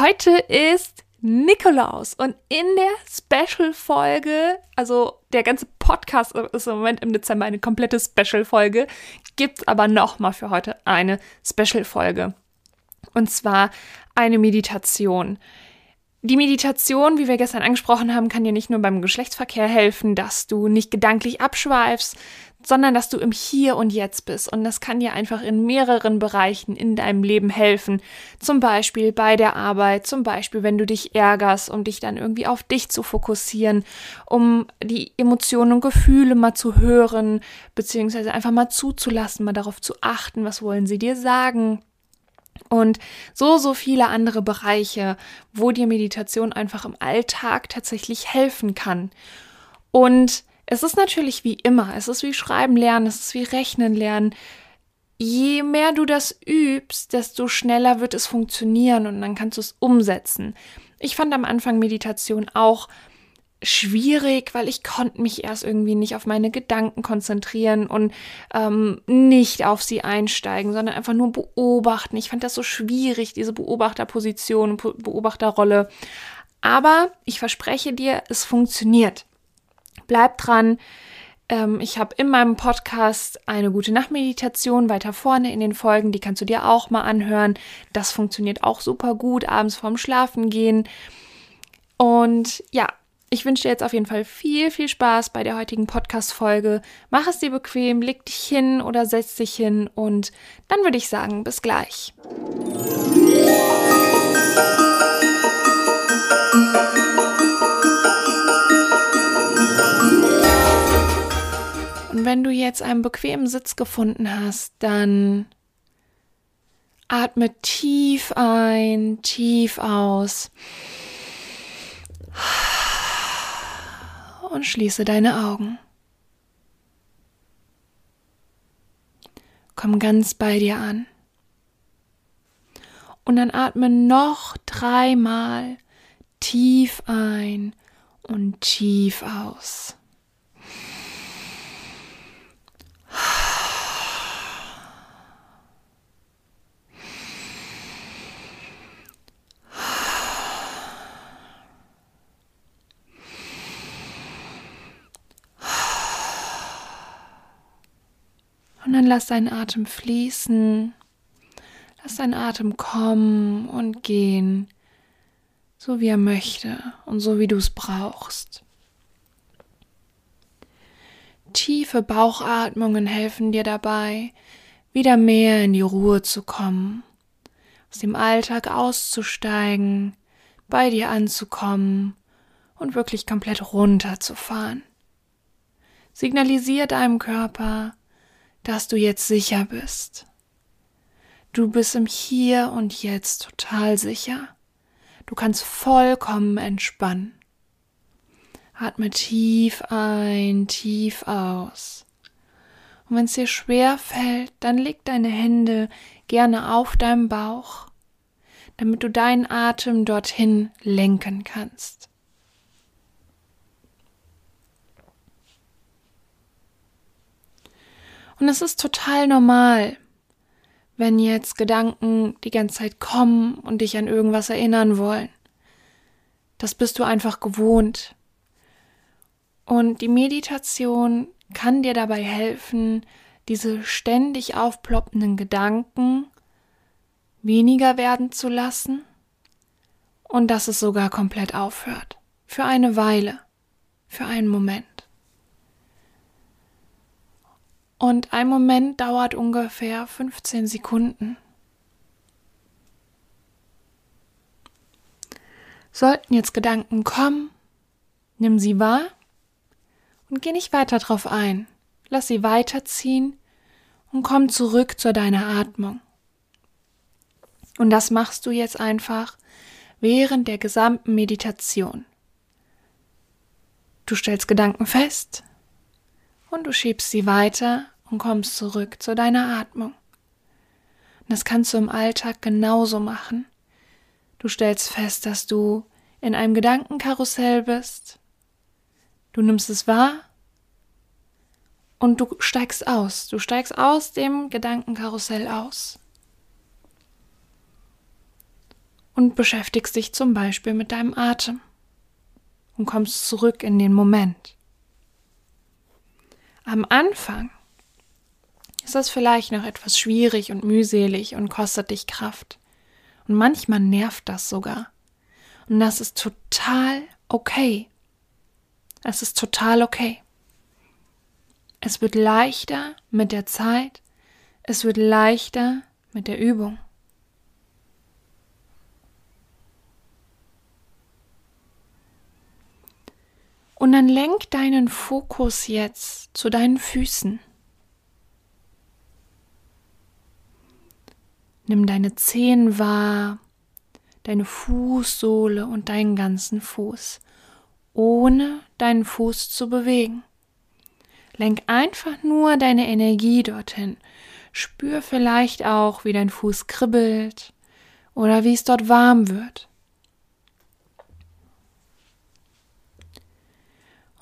Heute ist Nikolaus und in der Special-Folge, also der ganze Podcast ist im Moment im Dezember eine komplette Special-Folge, gibt es aber nochmal für heute eine Special-Folge. Und zwar eine Meditation. Die Meditation, wie wir gestern angesprochen haben, kann dir nicht nur beim Geschlechtsverkehr helfen, dass du nicht gedanklich abschweifst, sondern dass du im Hier und Jetzt bist. Und das kann dir einfach in mehreren Bereichen in deinem Leben helfen. Zum Beispiel bei der Arbeit, zum Beispiel, wenn du dich ärgerst, um dich dann irgendwie auf dich zu fokussieren, um die Emotionen und Gefühle mal zu hören, beziehungsweise einfach mal zuzulassen, mal darauf zu achten, was wollen sie dir sagen und so, so viele andere Bereiche, wo dir Meditation einfach im Alltag tatsächlich helfen kann. Und es ist natürlich wie immer, es ist wie Schreiben lernen, es ist wie Rechnen lernen. Je mehr du das übst, desto schneller wird es funktionieren und dann kannst du es umsetzen. Ich fand am Anfang Meditation auch schwierig, weil ich konnte mich erst irgendwie nicht auf meine Gedanken konzentrieren und ähm, nicht auf sie einsteigen, sondern einfach nur beobachten. Ich fand das so schwierig, diese Beobachterposition, Beobachterrolle. Aber ich verspreche dir, es funktioniert. Bleib dran. Ähm, ich habe in meinem Podcast eine gute Nachtmeditation weiter vorne in den Folgen. Die kannst du dir auch mal anhören. Das funktioniert auch super gut abends vorm Schlafen gehen. Und ja, ich wünsche dir jetzt auf jeden Fall viel, viel Spaß bei der heutigen Podcast-Folge. Mach es dir bequem, leg dich hin oder setz dich hin und dann würde ich sagen, bis gleich. Und wenn du jetzt einen bequemen Sitz gefunden hast, dann atme tief ein, tief aus und schließe deine Augen. Komm ganz bei dir an. Und dann atme noch dreimal tief ein und tief aus. Und dann lass deinen Atem fließen. Lass deinen Atem kommen und gehen, so wie er möchte und so wie du es brauchst. Tiefe Bauchatmungen helfen dir dabei, wieder mehr in die Ruhe zu kommen, aus dem Alltag auszusteigen, bei dir anzukommen und wirklich komplett runterzufahren. Signalisier deinem Körper, dass du jetzt sicher bist. Du bist im Hier und Jetzt total sicher. Du kannst vollkommen entspannen. Atme tief ein, tief aus. Und wenn es dir schwer fällt, dann leg deine Hände gerne auf deinem Bauch, damit du deinen Atem dorthin lenken kannst. Und es ist total normal, wenn jetzt Gedanken die ganze Zeit kommen und dich an irgendwas erinnern wollen. Das bist du einfach gewohnt. Und die Meditation kann dir dabei helfen, diese ständig aufploppenden Gedanken weniger werden zu lassen und dass es sogar komplett aufhört. Für eine Weile, für einen Moment. Und ein Moment dauert ungefähr 15 Sekunden. Sollten jetzt Gedanken kommen, nimm sie wahr und geh nicht weiter drauf ein. Lass sie weiterziehen und komm zurück zu deiner Atmung. Und das machst du jetzt einfach während der gesamten Meditation. Du stellst Gedanken fest, und du schiebst sie weiter und kommst zurück zu deiner Atmung. Das kannst du im Alltag genauso machen. Du stellst fest, dass du in einem Gedankenkarussell bist. Du nimmst es wahr und du steigst aus. Du steigst aus dem Gedankenkarussell aus. und beschäftigst dich zum Beispiel mit deinem Atem und kommst zurück in den Moment. Am Anfang ist das vielleicht noch etwas schwierig und mühselig und kostet dich Kraft. Und manchmal nervt das sogar. Und das ist total okay. Es ist total okay. Es wird leichter mit der Zeit. Es wird leichter mit der Übung. Und dann lenk deinen Fokus jetzt zu deinen Füßen. Nimm deine Zehen wahr, deine Fußsohle und deinen ganzen Fuß, ohne deinen Fuß zu bewegen. Lenk einfach nur deine Energie dorthin. Spür vielleicht auch, wie dein Fuß kribbelt oder wie es dort warm wird.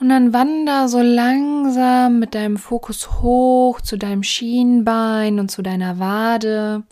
Und dann wander so langsam mit deinem Fokus hoch zu deinem Schienbein und zu deiner Wade.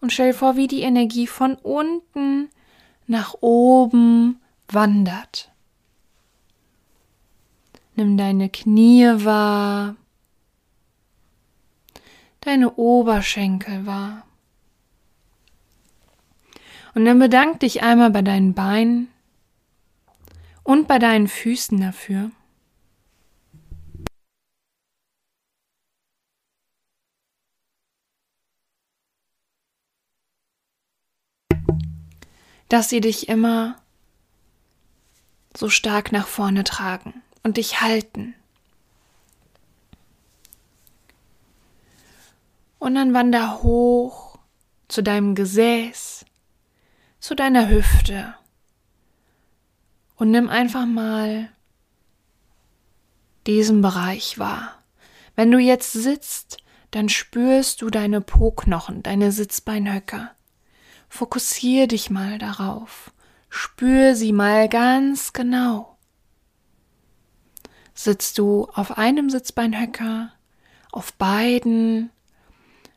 Und stell vor, wie die Energie von unten nach oben wandert. Nimm deine Knie wahr, deine Oberschenkel wahr. Und dann bedank dich einmal bei deinen Beinen und bei deinen Füßen dafür. dass sie dich immer so stark nach vorne tragen und dich halten. Und dann wander hoch zu deinem Gesäß, zu deiner Hüfte und nimm einfach mal diesen Bereich wahr. Wenn du jetzt sitzt, dann spürst du deine Po-Knochen, deine Sitzbeinhöcker. Fokussiere dich mal darauf. Spür sie mal ganz genau. Sitzt du auf einem Sitzbeinhöcker, auf beiden?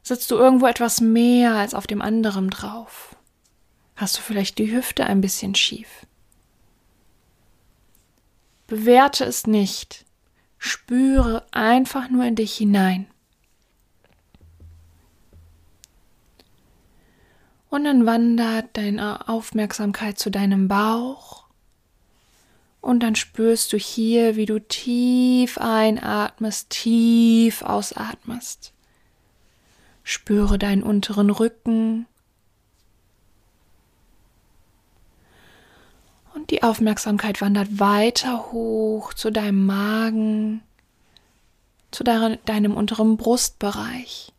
Sitzt du irgendwo etwas mehr als auf dem anderen drauf? Hast du vielleicht die Hüfte ein bisschen schief? Bewerte es nicht. Spüre einfach nur in dich hinein. Und dann wandert deine Aufmerksamkeit zu deinem Bauch. Und dann spürst du hier, wie du tief einatmest, tief ausatmest. Spüre deinen unteren Rücken, Und die Aufmerksamkeit wandert weiter hoch zu deinem Magen, zu deinem unteren Brustbereich,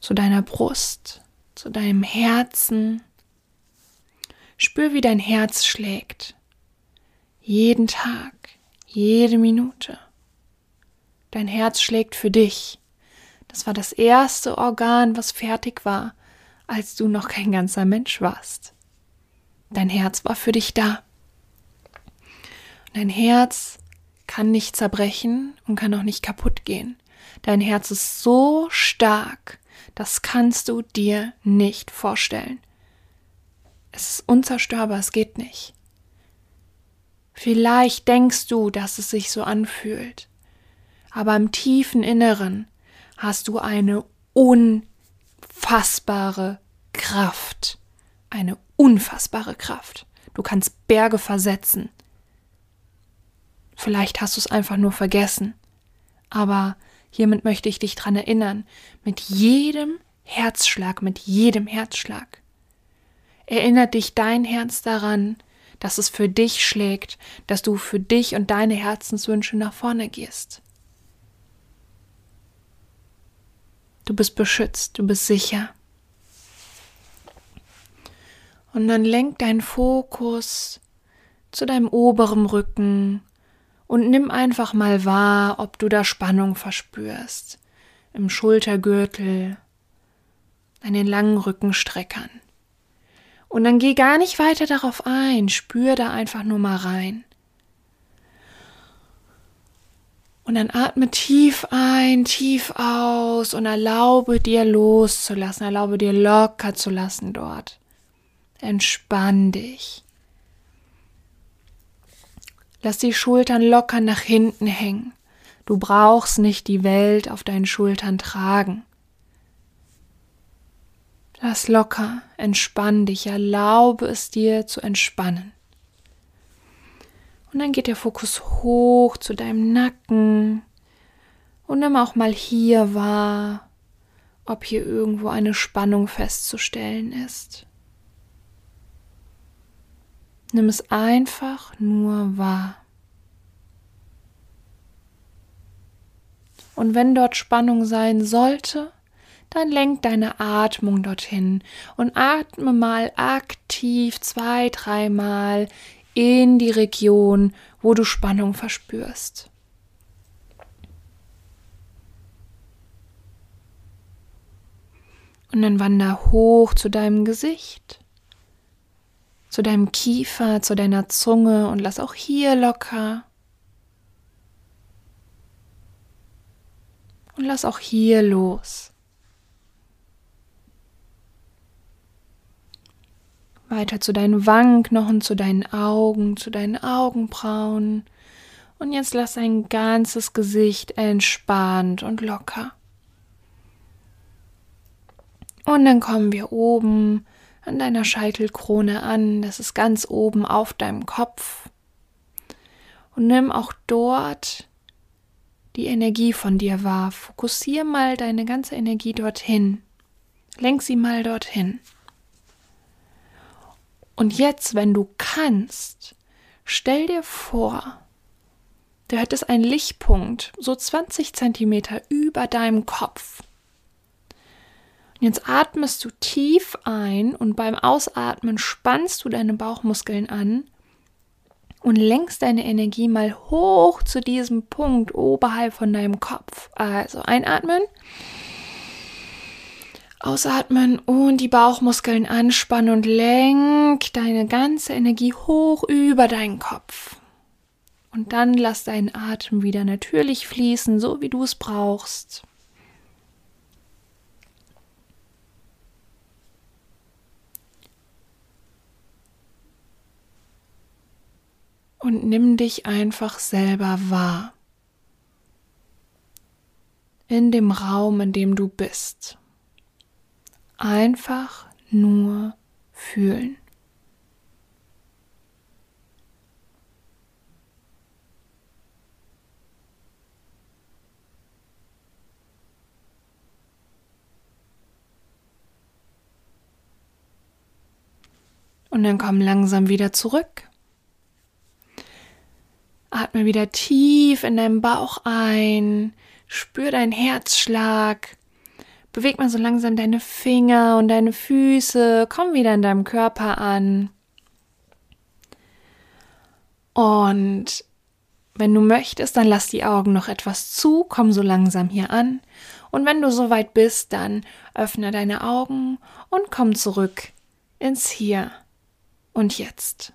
zu deiner Brust, zu deinem Herzen. Spür, wie dein Herz schlägt. Jeden Tag, jede Minute. Dein Herz schlägt für dich. Das war das erste Organ, was fertig war, als du noch kein ganzer Mensch warst. Dein Herz war für dich da. Dein Herz kann nicht zerbrechen und kann auch nicht kaputt gehen. Dein Herz ist so stark, das kannst du dir nicht vorstellen. Es ist unzerstörbar, es geht nicht. Vielleicht denkst du, dass es sich so anfühlt, aber im tiefen Inneren hast du eine unfassbare Kraft, eine unfassbare Kraft. Du kannst Berge versetzen. Vielleicht hast du es einfach nur vergessen. Aber hiermit möchte ich dich dran erinnern, mit jedem Herzschlag, mit jedem Herzschlag. Erinnert dich dein Herz daran, dass es für dich schlägt, dass du für dich und deine Herzenswünsche nach vorne gehst. Du bist beschützt, du bist sicher. Und dann lenk deinen Fokus zu deinem oberen Rücken und nimm einfach mal wahr, ob du da Spannung verspürst. Im Schultergürtel, an den langen Rückenstreckern. Und dann geh gar nicht weiter darauf ein, spür da einfach nur mal rein. Und dann atme tief ein, tief aus und erlaube dir loszulassen, erlaube dir locker zu lassen dort. Entspann dich. Lass die Schultern locker nach hinten hängen. Du brauchst nicht die Welt auf deinen Schultern tragen. Lass locker, entspann dich, erlaube es dir zu entspannen. Und dann geht der Fokus hoch zu deinem Nacken und nimm auch mal hier wahr, ob hier irgendwo eine Spannung festzustellen ist. Nimm es einfach nur wahr. Und wenn dort Spannung sein sollte, dann lenk deine Atmung dorthin und atme mal aktiv zwei, dreimal in die Region, wo du Spannung verspürst. Und dann wander hoch zu deinem Gesicht, zu deinem Kiefer, zu deiner Zunge und lass auch hier locker. Und lass auch hier los. Weiter zu deinen Wangenknochen, zu deinen Augen, zu deinen Augenbrauen. Und jetzt lass dein ganzes Gesicht entspannt und locker. Und dann kommen wir oben an deiner Scheitelkrone an. Das ist ganz oben auf deinem Kopf. Und nimm auch dort die Energie von dir wahr. Fokussier mal deine ganze Energie dorthin. Lenk sie mal dorthin. Und jetzt, wenn du kannst, stell dir vor, du hättest einen Lichtpunkt, so 20 Zentimeter über deinem Kopf. Jetzt atmest du tief ein und beim Ausatmen spannst du deine Bauchmuskeln an und lenkst deine Energie mal hoch zu diesem Punkt oberhalb von deinem Kopf. Also einatmen. Ausatmen und die Bauchmuskeln anspannen und lenk deine ganze Energie hoch über deinen Kopf. Und dann lass deinen Atem wieder natürlich fließen, so wie du es brauchst. Und nimm dich einfach selber wahr. In dem Raum, in dem du bist. Einfach nur fühlen. Und dann komm langsam wieder zurück. Atme wieder tief in deinen Bauch ein. Spür deinen Herzschlag. Beweg mal so langsam deine Finger und deine Füße. Komm wieder in deinem Körper an. Und wenn du möchtest, dann lass die Augen noch etwas zu, komm so langsam hier an. Und wenn du soweit bist, dann öffne deine Augen und komm zurück ins Hier und Jetzt.